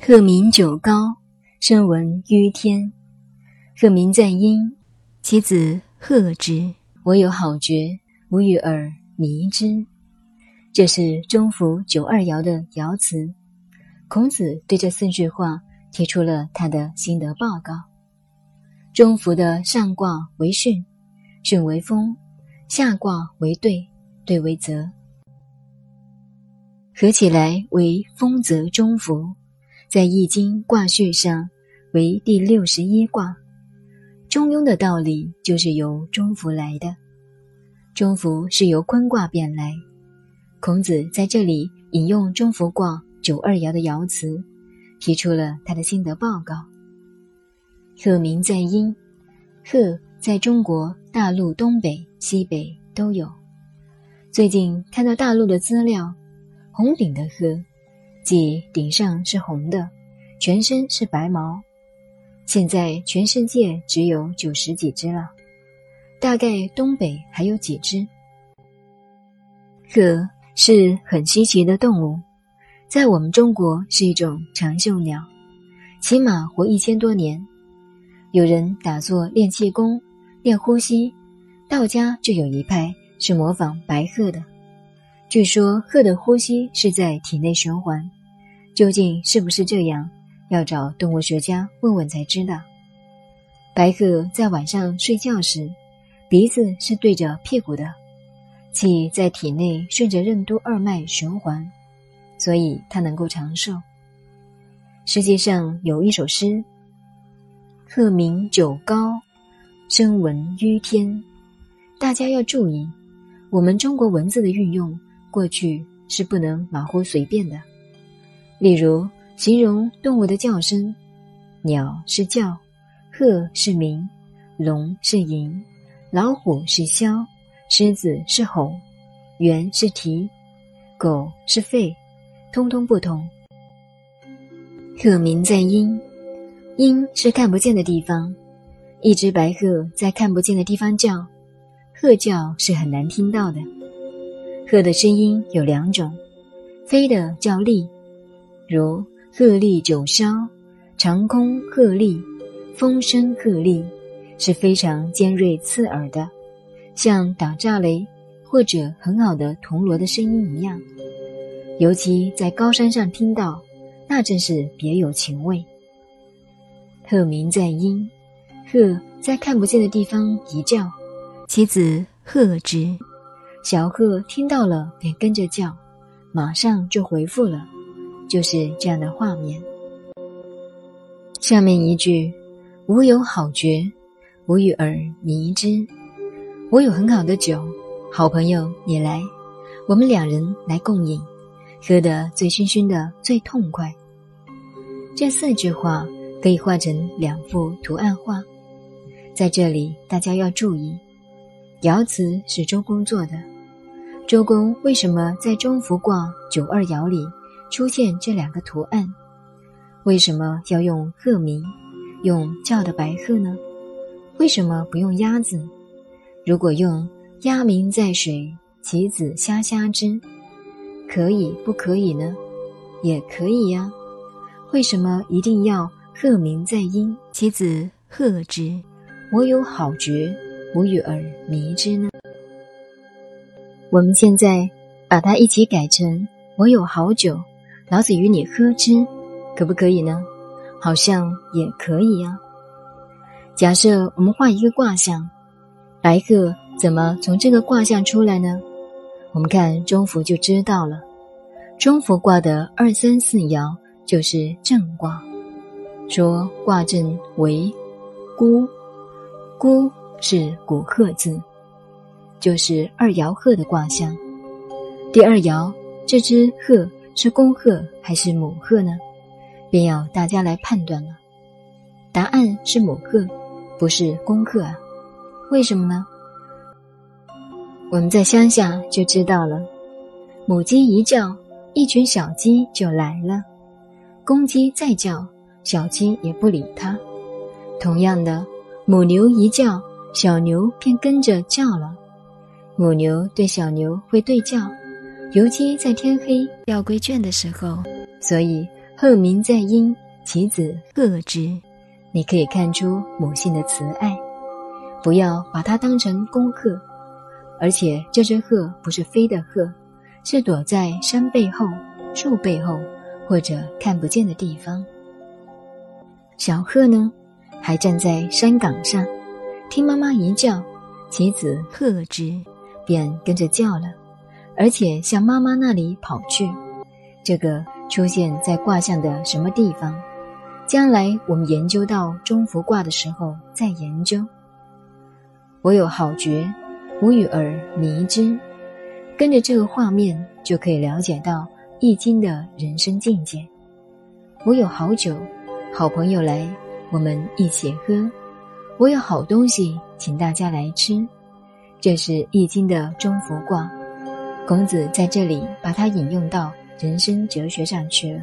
鹤鸣九高，声闻於天。鹤鸣在阴，其子鹤之。我有好觉，吾与尔迷之。这是中孚九二爻的爻辞。孔子对这四句话提出了他的心得报告。中孚的上卦为巽，巽为风；下卦为兑，兑为泽。合起来为风泽中孚，在《易经》卦序上为第六十一卦。中庸的道理就是由中孚来的，中孚是由坤卦变来。孔子在这里引用中孚卦九二爻的爻辞，提出了他的心得报告。鹤鸣在阴，鹤在中国大陆东北、西北都有。最近看到大陆的资料。红顶的鹤，即顶上是红的，全身是白毛。现在全世界只有九十几只了，大概东北还有几只。鹤是很稀奇的动物，在我们中国是一种长寿鸟，起码活一千多年。有人打坐练气功、练呼吸，道家就有一派是模仿白鹤的。据说鹤的呼吸是在体内循环，究竟是不是这样？要找动物学家问问才知道。白鹤在晚上睡觉时，鼻子是对着屁股的，气在体内顺着任督二脉循环，所以它能够长寿。世界上有一首诗：“鹤鸣九高，声闻于天。”大家要注意，我们中国文字的运用。过去是不能马虎随便的。例如，形容动物的叫声，鸟是叫，鹤是鸣，龙是吟，老虎是啸，狮子是吼，猿是啼，狗是吠，通通不同。鹤鸣在阴，阴是看不见的地方，一只白鹤在看不见的地方叫，鹤叫是很难听到的。鹤的声音有两种，飞的叫厉，如鹤唳九霄，长空鹤唳，风声鹤唳，是非常尖锐刺耳的，像打炸雷或者很好的铜锣的声音一样。尤其在高山上听到，那真是别有情味。鹤鸣在阴，鹤在看不见的地方一叫，其子鹤之。小鹤听到了，便跟着叫，马上就回复了，就是这样的画面。下面一句：“吾有好觉，吾与尔迷之。”我有很好的酒，好朋友你来，我们两人来共饮，喝得醉醺醺的，最痛快。这四句话可以画成两幅图案画，在这里大家要注意，爻辞是周公做的。周公为什么在中孚卦九二爻里出现这两个图案？为什么要用鹤鸣，用叫的白鹤呢？为什么不用鸭子？如果用鸭鸣在水，其子虾虾之，可以不可以呢？也可以呀。为什么一定要鹤鸣在阴，其子鹤之？我有好觉，吾与尔迷之呢？我们现在把它一起改成“我有好酒，老子与你喝之”，可不可以呢？好像也可以呀。假设我们画一个卦象，白鹤怎么从这个卦象出来呢？我们看中孚就知道了。中孚卦的二三四爻就是正卦，说卦阵为孤，孤是古鹤字。就是二爻鹤的卦象。第二爻，这只鹤是公鹤还是母鹤呢？便要大家来判断了。答案是母鹤，不是公鹤啊。为什么呢？我们在乡下就知道了。母鸡一叫，一群小鸡就来了；公鸡再叫，小鸡也不理它。同样的，母牛一叫，小牛便跟着叫了。母牛对小牛会对叫，尤其在天黑要归圈的时候。所以鹤鸣在阴，其子鹤之。你可以看出母性的慈爱，不要把它当成公鹤。而且这只鹤不是飞的鹤，是躲在山背后、树背后或者看不见的地方。小鹤呢，还站在山岗上，听妈妈一叫，其子鹤之，便跟着叫了，而且向妈妈那里跑去。这个出现在卦象的什么地方？将来我们研究到中孚卦的时候再研究。我有好觉。无与尔迷之，跟着这个画面就可以了解到《易经》的人生境界。我有好酒，好朋友来，我们一起喝。我有好东西，请大家来吃。这是《易经》的中孚卦，孔子在这里把它引用到人生哲学上去了。